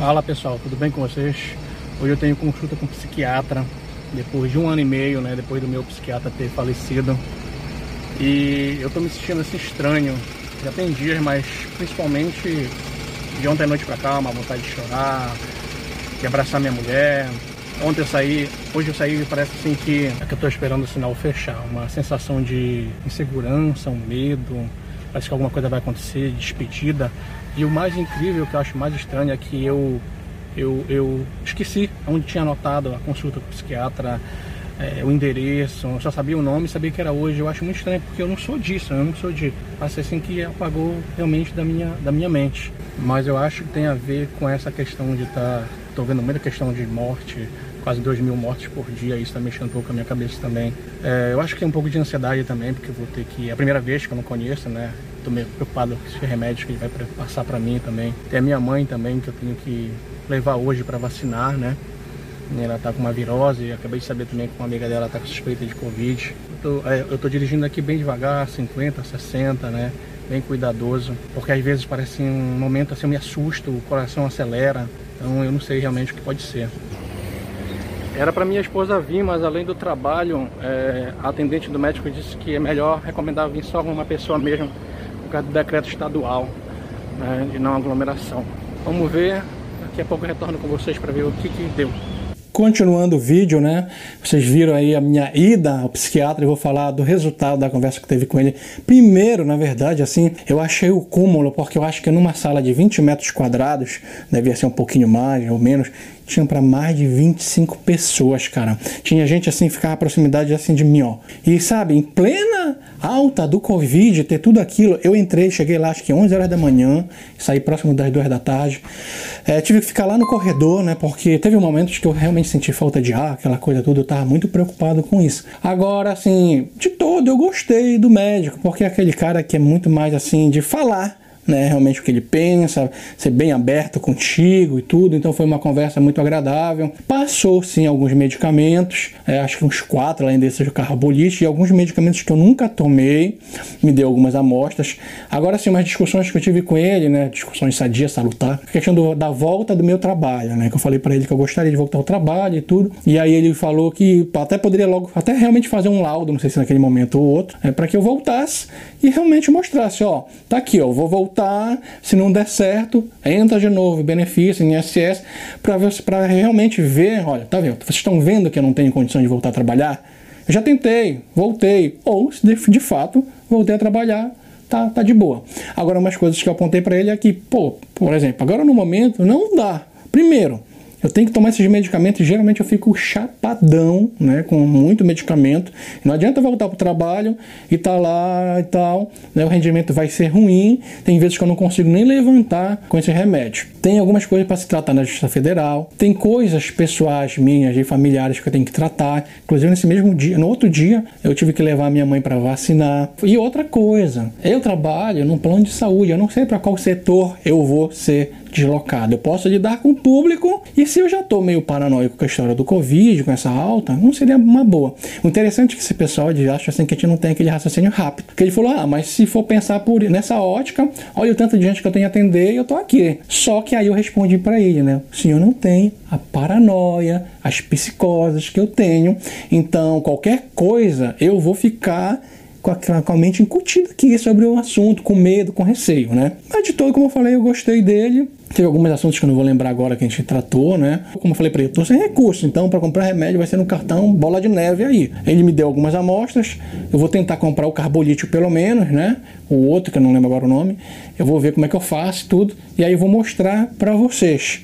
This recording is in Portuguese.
Fala pessoal, tudo bem com vocês? Hoje eu tenho consulta com um psiquiatra depois de um ano e meio, né? Depois do meu psiquiatra ter falecido. E eu tô me sentindo assim estranho. Já tem dias, mas principalmente de ontem à noite pra cá, uma vontade de chorar, de abraçar minha mulher. Ontem eu saí, hoje eu saí e parece assim que, é que eu tô esperando o sinal fechar. Uma sensação de insegurança, um medo, parece que alguma coisa vai acontecer, despedida. E o mais incrível, que eu acho mais estranho, é que eu, eu, eu esqueci onde tinha anotado a consulta com o psiquiatra, é, o endereço, eu só sabia o nome sabia que era hoje. Eu acho muito estranho, porque eu não sou disso, eu não sou de. Parece assim que apagou realmente da minha, da minha mente. Mas eu acho que tem a ver com essa questão de estar. Tá, Estou vendo muita questão de morte, quase 2 mil mortes por dia, isso está mexendo um pouco com a minha cabeça também. É, eu acho que tem um pouco de ansiedade também, porque eu vou ter que. É a primeira vez que eu não conheço, né? Tô meio preocupado com esse remédio que ele vai passar para mim também. Tem a minha mãe também, que eu tenho que levar hoje para vacinar, né? Ela tá com uma virose, acabei de saber também que uma amiga dela tá com suspeita de Covid. Eu tô, é, eu tô dirigindo aqui bem devagar, 50, 60, né? Bem cuidadoso, porque às vezes parece um momento assim, eu me assusto, o coração acelera, então eu não sei realmente o que pode ser. Era para minha esposa vir, mas além do trabalho, é, a atendente do médico disse que é melhor recomendar vir só uma pessoa mesmo, por causa do decreto estadual né, de não aglomeração. Vamos ver, daqui a pouco eu retorno com vocês para ver o que, que deu. Continuando o vídeo, né? Vocês viram aí a minha ida ao psiquiatra e vou falar do resultado da conversa que teve com ele. Primeiro, na verdade, assim, eu achei o cúmulo, porque eu acho que numa sala de 20 metros quadrados, devia ser um pouquinho mais ou menos, tinha para mais de 25 pessoas, cara. Tinha gente assim, ficava a proximidade assim de mim, ó. E sabe, em plena alta do Covid, ter tudo aquilo, eu entrei, cheguei lá acho que 11 horas da manhã, saí próximo das 2 da tarde. É, tive que ficar lá no corredor, né? Porque teve momentos que eu realmente senti falta de ar, aquela coisa toda, eu tava muito preocupado com isso. Agora, assim, de todo eu gostei do médico, porque é aquele cara que é muito mais assim de falar né, realmente o que ele pensa, ser bem aberto contigo e tudo. Então foi uma conversa muito agradável. Passou sim alguns medicamentos, é, acho que uns quatro além desses de carbolite e alguns medicamentos que eu nunca tomei. Me deu algumas amostras. Agora sim, umas discussões que eu tive com ele, né, discussões sadias, salutar, questão do, da volta do meu trabalho, né, que eu falei para ele que eu gostaria de voltar ao trabalho e tudo. E aí ele falou que até poderia logo, até realmente fazer um laudo, não sei se naquele momento ou outro, é, para que eu voltasse e realmente mostrasse, ó, tá aqui, ó, vou voltar se não der certo, entra de novo, benefício, INSS, para realmente ver, olha, tá vendo? Vocês estão vendo que eu não tenho condição de voltar a trabalhar? Eu já tentei, voltei, ou de, de fato voltei a trabalhar, tá, tá de boa. Agora, umas coisas que eu apontei para ele é que, pô, por exemplo, agora no momento não dá. Primeiro, eu tenho que tomar esses medicamentos e geralmente eu fico chapadão, né, com muito medicamento. Não adianta voltar para o trabalho e tá lá e tal, né, o rendimento vai ser ruim. Tem vezes que eu não consigo nem levantar com esse remédio. Tem algumas coisas para se tratar na Justiça Federal, tem coisas pessoais minhas e familiares que eu tenho que tratar. Inclusive nesse mesmo dia, no outro dia, eu tive que levar minha mãe para vacinar. E outra coisa, eu trabalho num plano de saúde, eu não sei para qual setor eu vou ser deslocado. Eu posso lidar com o público e se eu já estou meio paranoico com a história do Covid, com essa alta, não seria uma boa. O interessante é que esse pessoal acha assim que a gente não tem aquele raciocínio rápido. Porque ele falou, ah, mas se for pensar por nessa ótica, olha o tanto de gente que eu tenho a atender e eu tô aqui. Só que aí eu respondi para ele, né? O senhor não tem a paranoia, as psicoses que eu tenho. Então, qualquer coisa, eu vou ficar com a, com a mente incutida aqui sobre o assunto, com medo, com receio, né? Mas de todo, como eu falei, eu gostei dele. Teve alguns assuntos que eu não vou lembrar agora que a gente tratou, né? Como eu falei para ele, tô sem recurso, então para comprar remédio vai ser no cartão bola de neve aí. Ele me deu algumas amostras, eu vou tentar comprar o carbolítio pelo menos, né? O outro, que eu não lembro agora o nome. Eu vou ver como é que eu faço tudo e aí eu vou mostrar para vocês.